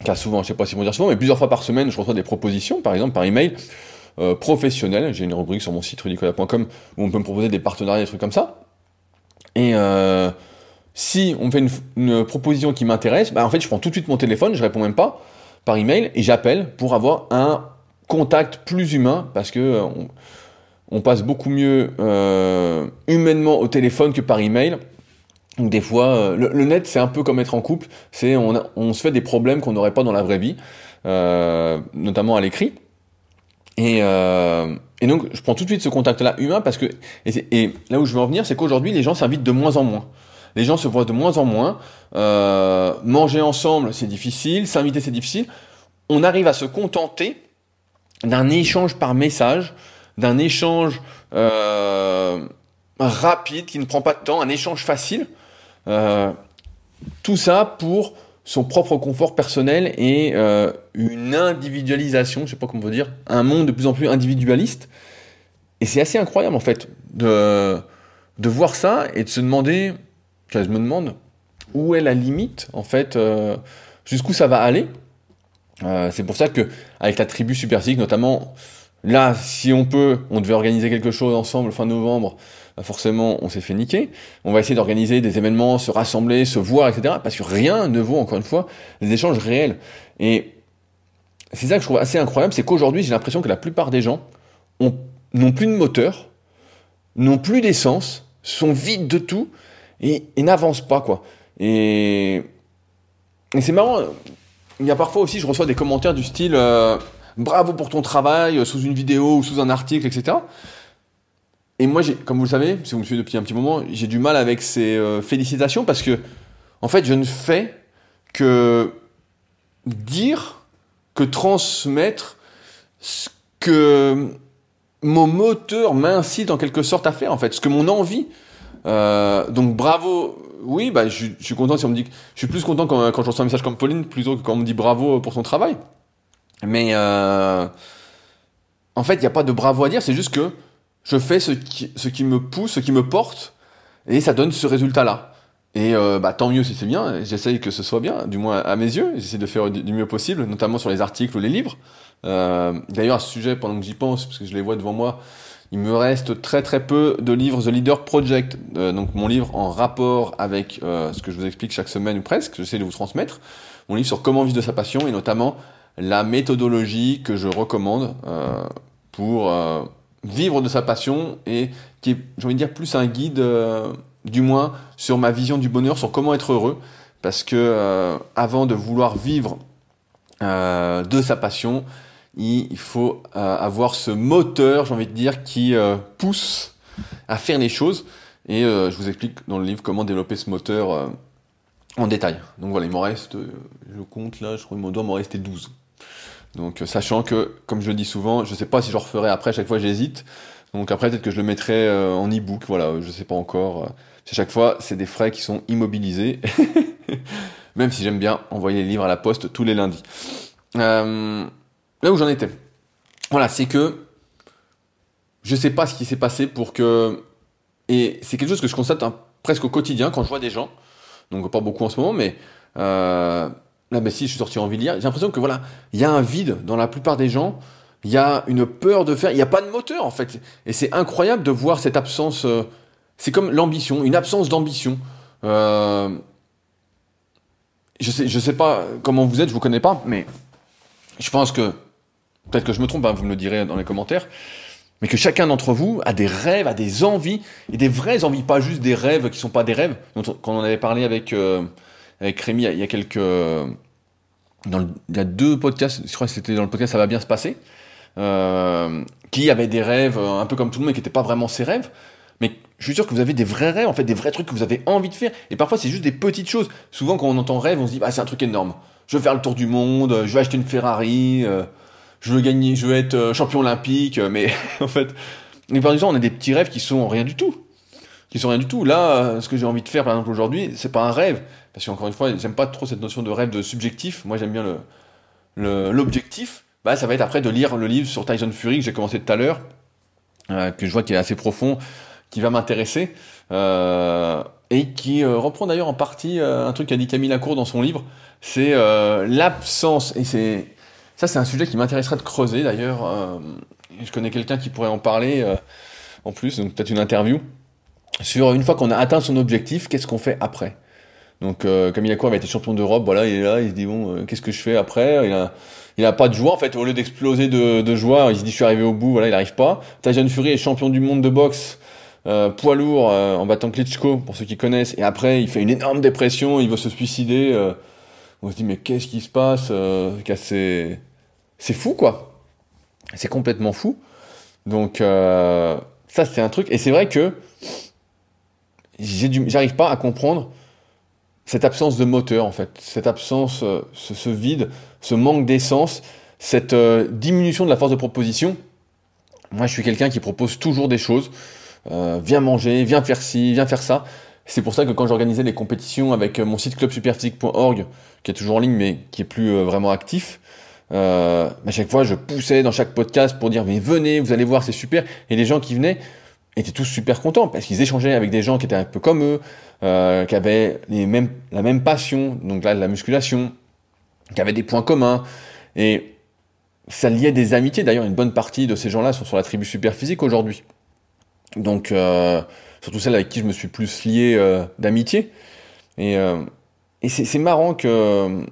car souvent, je sais pas si on dire souvent, mais plusieurs fois par semaine, je reçois des propositions, par exemple par email euh, professionnel. J'ai une rubrique sur mon site rudicola.com où on peut me proposer des partenariats, des trucs comme ça. Et euh, si on me fait une, proposition qui m'intéresse, bah en fait je prends tout de suite mon téléphone, je réponds même pas par email et j'appelle pour avoir un contact plus humain parce que euh, on, passe beaucoup mieux euh, humainement au téléphone que par email. Donc des fois, euh, le, net c'est un peu comme être en couple, c'est on, se fait des problèmes qu'on n'aurait pas dans la vraie vie, notamment à l'écrit. Et, et donc, je prends tout de suite ce contact-là humain parce que, et, là où je veux en venir, c'est qu'aujourd'hui, les gens s'invitent de moins en moins. Les gens se voient de moins en moins. Euh, manger ensemble, c'est difficile. S'inviter, c'est difficile. On arrive à se contenter d'un échange par message, d'un échange euh, rapide qui ne prend pas de temps, un échange facile. Euh, tout ça pour son propre confort personnel et une individualisation, je sais pas comment on dire, un monde de plus en plus individualiste. Et c'est assez incroyable en fait de, de voir ça et de se demander, je me demande, où est la limite en fait, euh, jusqu'où ça va aller. Euh, c'est pour ça que avec la tribu Super notamment, là, si on peut, on devait organiser quelque chose ensemble fin novembre bah, forcément on s'est fait niquer. On va essayer d'organiser des événements, se rassembler, se voir, etc. Parce que rien ne vaut, encore une fois, les échanges réels. Et c'est ça que je trouve assez incroyable, c'est qu'aujourd'hui j'ai l'impression que la plupart des gens n'ont plus de moteur, n'ont plus d'essence, sont vides de tout et, n'avancent pas quoi. Et, c'est marrant. Il y a parfois aussi, je reçois des commentaires du style euh, bravo pour ton travail sous une vidéo ou sous un article, etc. Et moi, comme vous le savez, si vous me suivez depuis un petit moment, j'ai du mal avec ces euh, félicitations parce que, en fait, je ne fais que dire, que transmettre ce que mon moteur m'incite en quelque sorte à faire, en fait, ce que mon envie. Euh, donc bravo, oui, bah, je, suis content si on me dit, je suis plus content quand, je reçois un message comme Pauline plutôt que quand on me dit bravo pour son travail. Mais euh, en fait, il n'y a pas de bravo à dire, c'est juste que je fais ce qui, me pousse, ce qui me porte, et ça donne ce résultat-là. Et euh, bah, tant mieux si c'est bien, j'essaye que ce soit bien, du moins à mes yeux, j'essaie de faire du mieux possible, notamment sur les articles ou les livres. D'ailleurs, à ce sujet, pendant que j'y pense, parce que je les vois devant moi, il me reste très très peu de livres The Leader Project, euh, donc mon livre en rapport avec euh, ce que je vous explique chaque semaine ou presque, j'essaie de vous transmettre, mon livre sur comment vivre de sa passion, et notamment la méthodologie que je recommande euh, pour vivre de sa passion et qui est, j'ai envie de dire, plus un guide, du moins, sur ma vision du bonheur, sur comment être heureux. Parce que avant de vouloir vivre de sa passion, il, faut avoir ce moteur, j'ai envie de dire, qui pousse à faire les choses. Et je vous explique dans le livre comment développer ce moteur en détail. Donc voilà, il m'en reste, je compte là, je crois qu'il doit m'en rester 12. Donc, euh, sachant que, comme je le dis souvent, je sais pas si je referai après, chaque fois j'hésite. Donc après, peut-être que je le mettrai euh, en e-book, voilà, je sais pas encore. À chaque fois, c'est des frais qui sont immobilisés. Même si j'aime bien envoyer les livres à la poste tous les lundis. Euh, là où j'en étais. Voilà, c'est que je sais pas ce qui s'est passé pour que. Et c'est quelque chose que je constate hein, presque au quotidien quand je vois des gens. Donc pas beaucoup en ce moment, mais euh, Là, ben si, je suis sorti en ville hier. J'ai l'impression que voilà, il y a un vide dans la plupart des gens. Il y a une peur de faire. Il n'y a pas de moteur en fait. Et c'est incroyable de voir cette absence. Euh, c'est comme l'ambition, une absence d'ambition. Euh, je sais, je sais pas comment vous êtes, je vous connais pas, mais je pense que peut-être que je me trompe. Hein, vous me le direz dans les commentaires. Mais que chacun d'entre vous a des rêves, a des envies, et des vraies envies, pas juste des rêves qui sont pas des rêves. Quand on avait parlé avec euh, avec Rémi il y a quelques. Dans il y a deux podcasts, je crois que c'était dans le podcast Ça va bien se passer, euh, qui avaient des rêves un peu comme tout le monde, mais qui n'étaient pas vraiment ses rêves. Mais je suis sûr que vous avez des vrais rêves, en fait, des vrais trucs que vous avez envie de faire. Et parfois, c'est juste des petites choses. Souvent, quand on entend rêve, on se dit, bah, c'est un truc énorme. Je veux faire le tour du monde, je veux acheter une Ferrari, euh, je veux gagner, je veux être euh, champion olympique. Mais en fait, la plupart du on a des petits rêves qui sont rien du tout. Qui sont rien du tout. Là, ce que j'ai envie de faire, par exemple, aujourd'hui, c'est pas un rêve. Parce qu'encore une fois, j'aime pas trop cette notion de rêve de subjectif. Moi, j'aime bien le, l'objectif. Bah, ça va être après de lire le livre sur Tyson Fury que j'ai commencé tout à l'heure, euh, que je vois qui est assez profond, qui va m'intéresser, euh, et qui euh, reprend d'ailleurs en partie un truc qu'a dit Camille Lacour dans son livre, c'est l'absence, et c'est ça c'est un sujet qui m'intéresserait de creuser d'ailleurs, je connais quelqu'un qui pourrait en parler en plus, donc peut-être une interview, sur une fois qu'on a atteint son objectif, qu'est-ce qu'on fait après? Donc euh, Camille Lacour avait été champion d'Europe, voilà, il est là, il se dit bon, euh, qu'est-ce que je fais après? Il a, pas de joie en fait. Au lieu d'exploser de, joie, il se dit je suis arrivé au bout, voilà, il arrive pas. Tyson Fury est champion du monde de boxe. Euh, poids lourd euh, en battant Klitschko pour ceux qui connaissent et après il fait une énorme dépression il veut se suicider on se dit mais qu'est-ce qui se passe c'est c'est fou quoi c'est complètement fou Donc euh, ça c'est un truc. Et c'est vrai que j'arrive pas à comprendre cette absence de moteur en fait, cette absence, euh, ce, vide, ce manque d'essence, cette euh, diminution de la force de proposition. Moi je suis quelqu'un qui propose toujours des choses. viens manger, viens faire ci, viens faire ça. C'est pour ça que quand j'organisais les compétitions avec mon site clubsuperphysique.org, qui est toujours en ligne mais qui est plus vraiment actif, euh, à chaque fois, je poussais dans chaque podcast pour dire mais venez, vous allez voir, c'est super. Et les gens qui venaient étaient tous super contents parce qu'ils échangeaient avec des gens qui étaient un peu comme eux, euh, qui avaient les mêmes, la même passion, donc là de la musculation, qui avaient des points communs et ça liait des amitiés. D'ailleurs, une bonne partie de ces gens-là sont sur la tribu super physique aujourd'hui. Donc euh, surtout celles avec qui je me suis plus lié euh, d'amitié. Et, euh, et c'est marrant que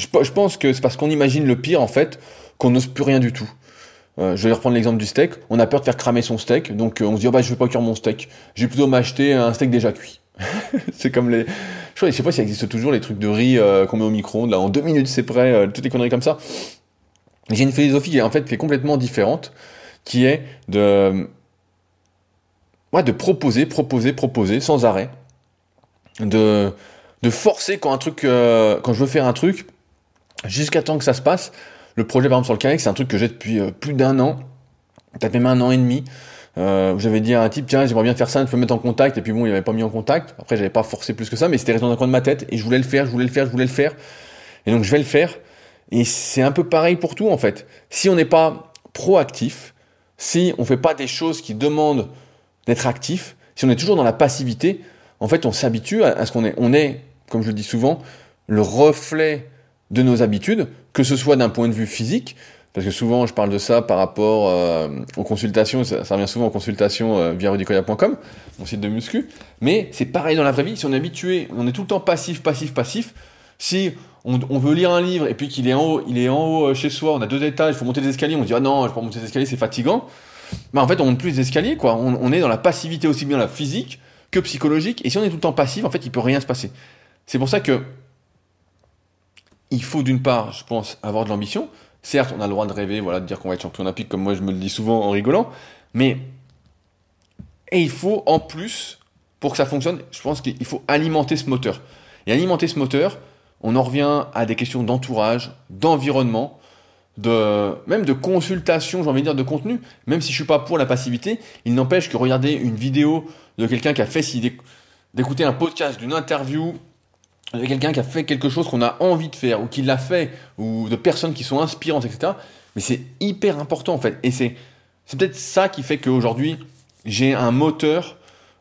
je, pense que c'est parce qu'on imagine le pire, en fait, qu'on n'ose plus rien du tout. Euh, je vais reprendre l'exemple du steak. On a peur de faire cramer son steak, donc euh, on se dit oh bah je vais pas cuire mon steak. Je vais plutôt m'acheter un steak déjà cuit. c'est comme les, je, sais pas s'il existe toujours les trucs de riz euh, qu'on met au micro-ondes là en deux minutes c'est prêt, toutes les conneries comme ça. J'ai une philosophie qui en fait est complètement différente, qui est de, de proposer, proposer, proposer sans arrêt, de de forcer quand un truc, quand je veux faire un truc, jusqu'à temps que ça se passe. Le projet, par exemple, sur le Kayak, c'est un truc que j'ai depuis euh, plus d'un an, peut-être même un an et demi. Euh, j'avais dit à un type, tiens, j'aimerais bien faire ça, tu peux me mettre en contact, et puis bon, il avait pas mis en contact. Après, j'avais pas forcé plus que ça, mais c'était resté dans un coin de ma tête, et je voulais le faire, je voulais le faire, je voulais le faire. Et donc, je vais le faire. Et c'est un peu pareil pour tout, en fait. Si on n'est pas proactif, si on fait pas des choses qui demandent d'être actif, si on est toujours dans la passivité, en fait, on s'habitue à, ce qu'on est. On est, comme je le dis souvent, le reflet de nos habitudes, que ce soit d'un point de vue physique, parce que souvent je parle de ça par rapport euh, aux consultations, ça, revient souvent aux consultations euh, via rudicoya.com, mon site de muscu, mais c'est pareil dans la vraie vie, si on est habitué, on est tout le temps passif, passif, passif, si on, veut lire un livre et puis qu'il est en haut, il est en haut euh, chez soi, on a deux étages, il faut monter des escaliers, on dit ah non, je peux monter des escaliers, c'est fatigant, bah en fait on monte plus des escaliers, quoi, on, on est dans la passivité aussi bien la physique que psychologique, et si on est tout le temps passif, en fait il peut rien se passer. C'est pour ça que il faut d'une part, je pense, avoir de l'ambition. Certes, on a le droit de rêver, voilà, de dire qu'on va être champion olympique, comme moi je me le dis souvent en rigolant, mais et il faut en plus, pour que ça fonctionne, je pense qu'il faut alimenter ce moteur. Et alimenter ce moteur, on en revient à des questions d'entourage, d'environnement, de même de consultation, j'ai envie de dire de contenu. Même si je suis pas pour la passivité, il n'empêche que regarder une vidéo de quelqu'un qui a fait d'écouter un podcast, d'une interview, de quelqu'un qui a fait quelque chose qu'on a envie de faire, ou qui l'a fait, ou de personnes qui sont inspirantes, etc. Mais c'est hyper important en fait. Et c'est, c'est peut-être ça qui fait qu'aujourd'hui, j'ai un moteur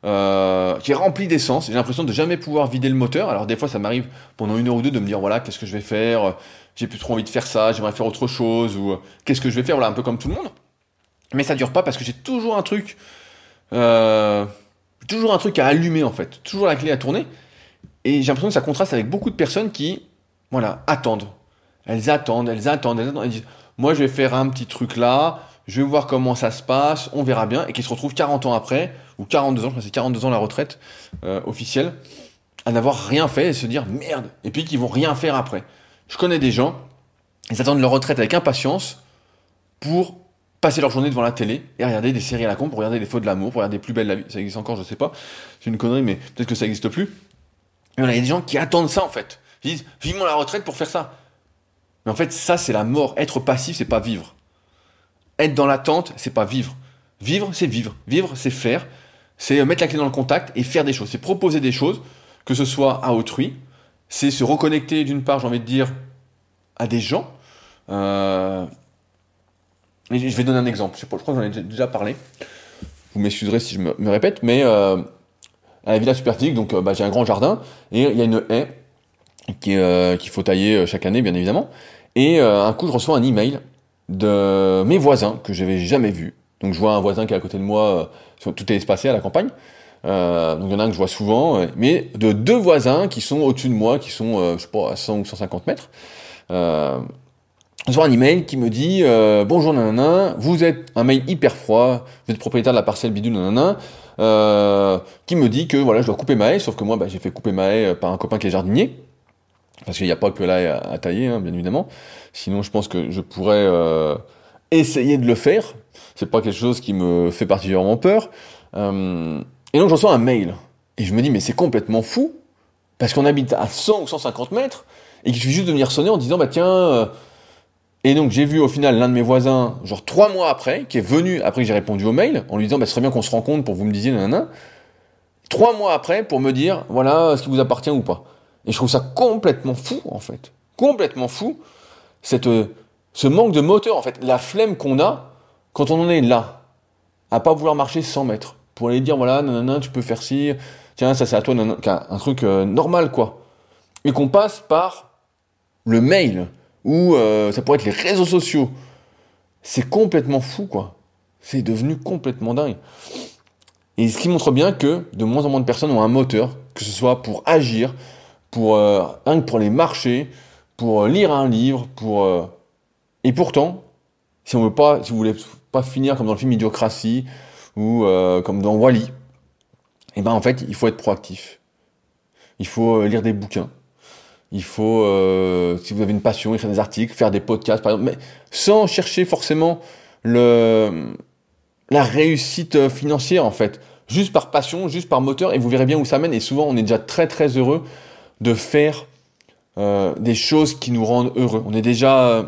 euh, qui est rempli d'essence. J'ai l'impression de jamais pouvoir vider le moteur. Alors des fois, ça m'arrive pendant une heure ou deux de me dire, voilà, qu'est-ce que je vais faire? J'ai plus trop envie de faire ça, j'aimerais faire autre chose, ou qu'est-ce que je vais faire? Voilà, un peu comme tout le monde. Mais ça dure pas parce que j'ai toujours un truc... Euh, toujours un truc à allumer en fait, toujours la clé à tourner. Et j'ai l'impression que ça contraste avec beaucoup de personnes qui, voilà, attendent. Elles attendent, elles attendent, elles attendent. Elles disent, moi je vais faire un petit truc là, je vais voir comment ça se passe, on verra bien. Et qui se retrouvent 40 ans après, ou 42 ans, je crois que c'est 42 ans la retraite euh, officielle, à n'avoir rien fait et se dire merde. Et puis qu'ils vont rien faire après. Je connais des gens, ils attendent leur retraite avec impatience pour passer leur journée devant la télé et regarder des séries à la con, pour regarder des feux de l'amour, pour regarder plus belle la vie. Ça existe encore, je sais pas. C'est une connerie, mais peut-être que ça n'existe plus il y a des gens qui attendent ça en fait. Ils disent vivement la retraite pour faire ça. Mais en fait, ça c'est la mort. Être passif, c'est pas vivre. Être dans l'attente, c'est pas vivre. Vivre, c'est vivre. Vivre, c'est faire. C'est mettre la clé dans le contact et faire des choses. C'est proposer des choses, que ce soit à autrui. C'est se reconnecter d'une part, j'ai envie de dire, à des gens. Euh... je vais donner un exemple. Je crois que j'en ai déjà parlé. Vous m'excuserez si je me, répète, mais euh, à la villa superphysique, donc euh, bah, j'ai un grand jardin, et il y a une haie euh, qu'il faut tailler euh, chaque année, bien évidemment. Et un coup, je reçois un email de mes voisins que j'avais jamais vu. Donc je vois un voisin qui est à côté de moi, tout est espacé à la campagne. donc il y en a un que je vois souvent, mais de deux voisins qui sont au-dessus de moi, qui sont, je sais pas, à 100 ou 150 mètres. je reçois un email qui me dit bonjour nanana, vous êtes un mail hyper froid, vous êtes propriétaire de la parcelle bidou nanana, euh, qui me dit que voilà, je dois couper ma haie, sauf que moi, bah, j'ai fait couper ma haie euh, par un copain qui est jardinier, parce qu'il n'y a pas que la haie à, tailler, hein, bien évidemment. Sinon, je pense que je pourrais euh, essayer de le faire. C'est pas quelque chose qui me fait particulièrement peur. Euh, et donc je reçois un mail. Et je me dis, mais c'est complètement fou. Parce qu'on habite à 100 ou 150 mètres. Et qu'il suffit juste de venir sonner en disant, bah tiens. Et donc j'ai vu au final l'un de mes voisins, genre trois mois après, qui est venu, après que j'ai répondu au mail, en lui disant, bah ce serait bien qu'on se rencontre pour que vous me disiez, nanana. Trois mois après, pour me dire, voilà, ce qui vous appartient ou pas. Et je trouve ça complètement fou, en fait. Complètement fou. Cette, euh, ce manque de moteur, en fait. La flemme qu'on a quand on en est là. À pas vouloir marcher 100 mètres. Pour aller dire, voilà, nanana, tu peux faire ci. Tiens, ça c'est à toi, nanana. Un truc euh, normal, quoi. Et qu'on passe par le mail. Ou euh, ça pourrait être les réseaux sociaux. C'est complètement fou, quoi. C'est devenu complètement dingue. Et ce qui montre bien que de moins en moins de personnes ont un moteur, que ce soit pour agir, pour euh, pour les marcher, pour euh, lire un livre, pour et pourtant, si on veut pas, si vous voulez pas finir comme dans le film Idiocratie ou comme dans Wally, et eh ben en fait, il faut être proactif. Il faut lire des bouquins. Il faut, si vous avez une passion, écrire des articles, faire des podcasts, par exemple, mais sans chercher forcément la réussite financière, en fait juste par passion, juste par moteur, et vous verrez bien où ça mène. Et souvent, on est déjà très très heureux de faire euh, des choses qui nous rendent heureux. On est déjà, euh,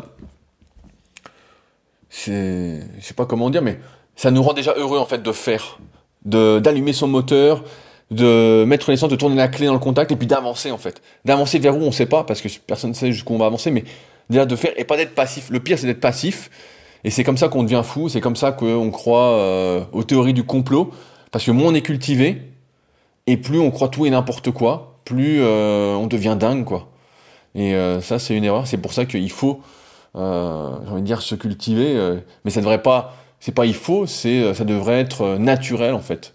c'est, je sais pas comment dire, mais ça nous rend déjà heureux en fait de faire, d'allumer son moteur, de mettre l'essence, de tourner la clé dans le contact et puis d'avancer en fait, d'avancer vers où on sait pas parce que personne ne sait jusqu'où on va avancer, mais déjà de faire et pas d'être passif. Le pire c'est d'être passif. Et c'est comme ça qu'on devient fou, c'est comme ça qu'on croit euh, aux théories du complot, parce que moins on est cultivé, et plus on croit tout et n'importe quoi, plus euh, on devient dingue, quoi. Et euh, ça, c'est une erreur. C'est pour ça qu'il faut, j'ai envie de dire, se cultiver. Mais ça devrait pas, c'est pas il faut, c'est, ça devrait être naturel, en fait.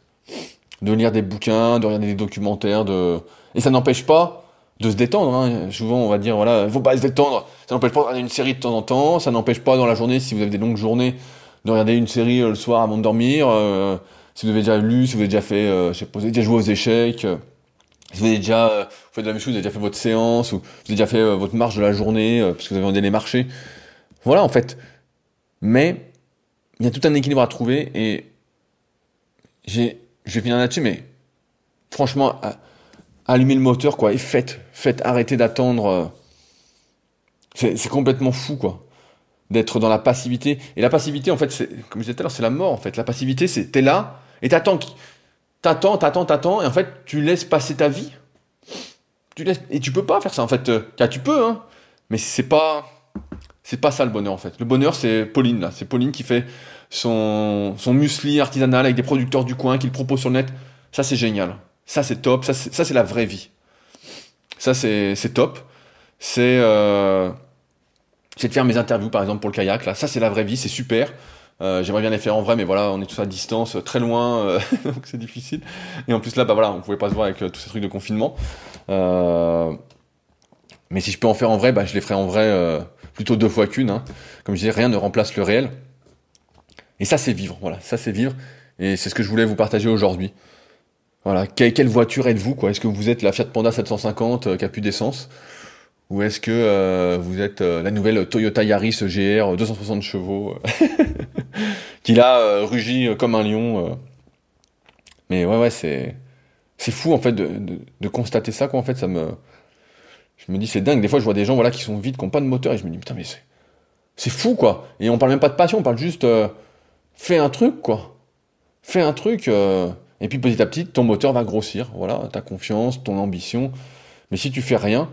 De lire des bouquins, de regarder des documentaires, de... Et ça n'empêche pas de se détendre. Hein. Souvent, on va dire, voilà, il faut pas se détendre. Ça n'empêche pas de regarder une série de temps en temps. Ça n'empêche pas dans la journée, si vous avez des longues journées, de regarder une série le soir avant de dormir si vous avez déjà lu, si vous avez déjà fait, euh, je sais pas, vous avez déjà joué aux échecs, euh, si vous avez déjà euh, fait de la même chose, vous avez déjà fait votre séance, ou vous avez déjà fait votre marche de la journée, parce que vous avez envie d'aller marcher. Voilà, en fait. Mais, il y a tout un équilibre à trouver, et j'ai, je vais finir là-dessus, mais franchement, allumez le moteur, quoi, et faites, faites, arrêtez d'attendre. c'est complètement fou, quoi d'être dans la passivité. Et la passivité, en fait, c'est, comme je disais tout à l'heure, c'est la mort, en fait. La passivité, c'est, t'es là, et t'attends, t'attends, t'attends, t'attends, et en fait, tu laisses passer ta vie. Tu laisses, et tu peux pas faire ça, en fait. Euh, tu peux, hein, mais c'est pas, c'est pas ça le bonheur, en fait. Le bonheur, c'est Pauline, là. C'est Pauline qui fait son, son muesli artisanal avec des producteurs du coin, qui le propose sur le net. Ça, c'est génial. Ça, c'est top. Ça, c'est, la vraie vie. Ça, c'est, top. C'est, euh, c'est de faire mes interviews, par exemple, pour le kayak. Là, ça, c'est la vraie vie, c'est super. Euh, J'aimerais bien les faire en vrai, mais voilà, on est tous à distance, euh, très loin, donc c'est difficile. Et en plus là, bah voilà, on pouvait pas se voir avec tous ces trucs de confinement. Mais si je peux en faire en vrai, bah je les ferai en vrai plutôt deux fois qu'une. Hein. Comme je disais, rien ne remplace le réel. Et ça, c'est vivre. Voilà, ça c'est vivre. Et c'est ce que je voulais vous partager aujourd'hui. Voilà, quelle, voiture êtes-vous quoi? Est-ce que vous êtes la Fiat Panda 750 qui a plus d'essence? Ou est-ce que euh, vous êtes euh, la nouvelle Toyota Yaris GR 260 chevaux qui là euh, rugit comme un lion Mais ouais ouais c'est c'est fou en fait de, de, constater ça quoi en fait. Ça me je me dis c'est dingue. Des fois je vois des gens voilà qui sont vides qui n'ont pas de moteur et je me dis putain mais c'est c'est fou quoi. Et on parle même pas de passion on parle juste fais un truc quoi fais un truc et puis petit à petit ton moteur va grossir voilà ta confiance ton ambition mais si tu fais rien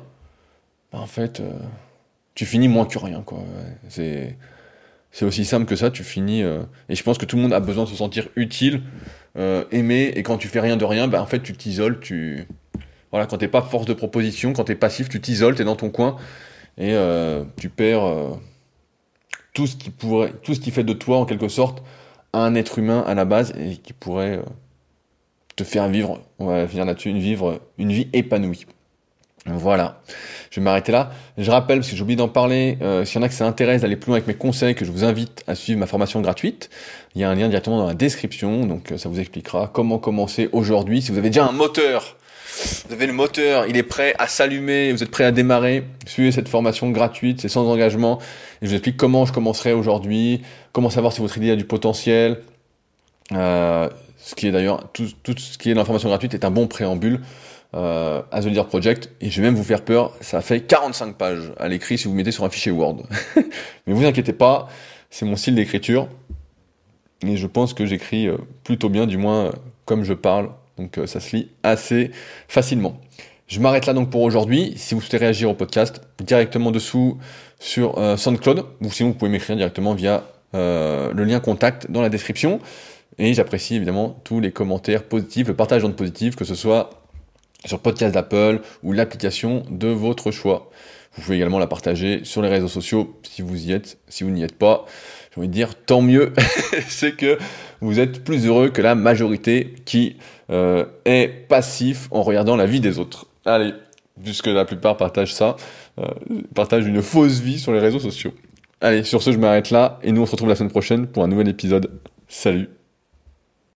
bah, en fait, euh, tu finis moins que rien, quoi. C'est, c'est aussi simple que ça, tu finis. Euh, et je pense que tout le monde a besoin de se sentir utile, euh, aimé, et quand tu fais rien de rien, bah, en fait, tu t'isoles, tu. Voilà, quand t'es pas force de proposition, quand t'es passif, tu t'isoles, t'es dans ton coin, et tu perds tout ce qui pourrait, tout ce qui fait de toi, en quelque sorte, un être humain à la base, et qui pourrait te faire vivre, on va finir là-dessus, une, vie épanouie. Voilà, je vais m'arrêter là. Je rappelle, parce que j'ai oublié d'en parler, euh, s'il y en a que ça intéresse d'aller plus loin avec mes conseils, que je vous invite à suivre ma formation gratuite. Il y a un lien directement dans la description, donc euh, ça vous expliquera comment commencer aujourd'hui. Si vous avez déjà un moteur vous avez le moteur, il est prêt à s'allumer, vous êtes prêt à démarrer, suivez cette formation gratuite, c'est sans engagement. Et je vous explique comment je commencerai aujourd'hui, comment savoir si votre idée a du potentiel. Euh, ce qui est d'ailleurs, tout, ce qui est l'information gratuite est un bon préambule euh, à The Leader Project. Et je vais même vous faire peur, ça fait 45 pages à l'écrit si vous mettez sur un fichier Word. Mais vous inquiétez pas, c'est mon style d'écriture. Et je pense que j'écris euh, plutôt bien, du moins comme je parle donc euh, ça se lit assez facilement. Je m'arrête là donc pour aujourd'hui. Si vous souhaitez réagir au podcast, directement dessous sur euh, SoundCloud, ou sinon vous pouvez m'écrire directement via euh, le lien contact dans la description. Et j'apprécie évidemment tous les commentaires positifs, le partage d'ondes positives, que ce soit sur podcast d'Apple ou l'application de votre choix. Vous pouvez également la partager sur les réseaux sociaux si vous y êtes. Si vous n'y êtes pas, j'ai envie de dire tant mieux. c'est que vous êtes plus heureux que la majorité qui euh, est passif en regardant la vie des autres. Allez, puisque la plupart partagent ça, euh, partagent une fausse vie sur les réseaux sociaux. Allez, sur ce, je m'arrête là et nous on se retrouve la semaine prochaine pour un nouvel épisode. Salut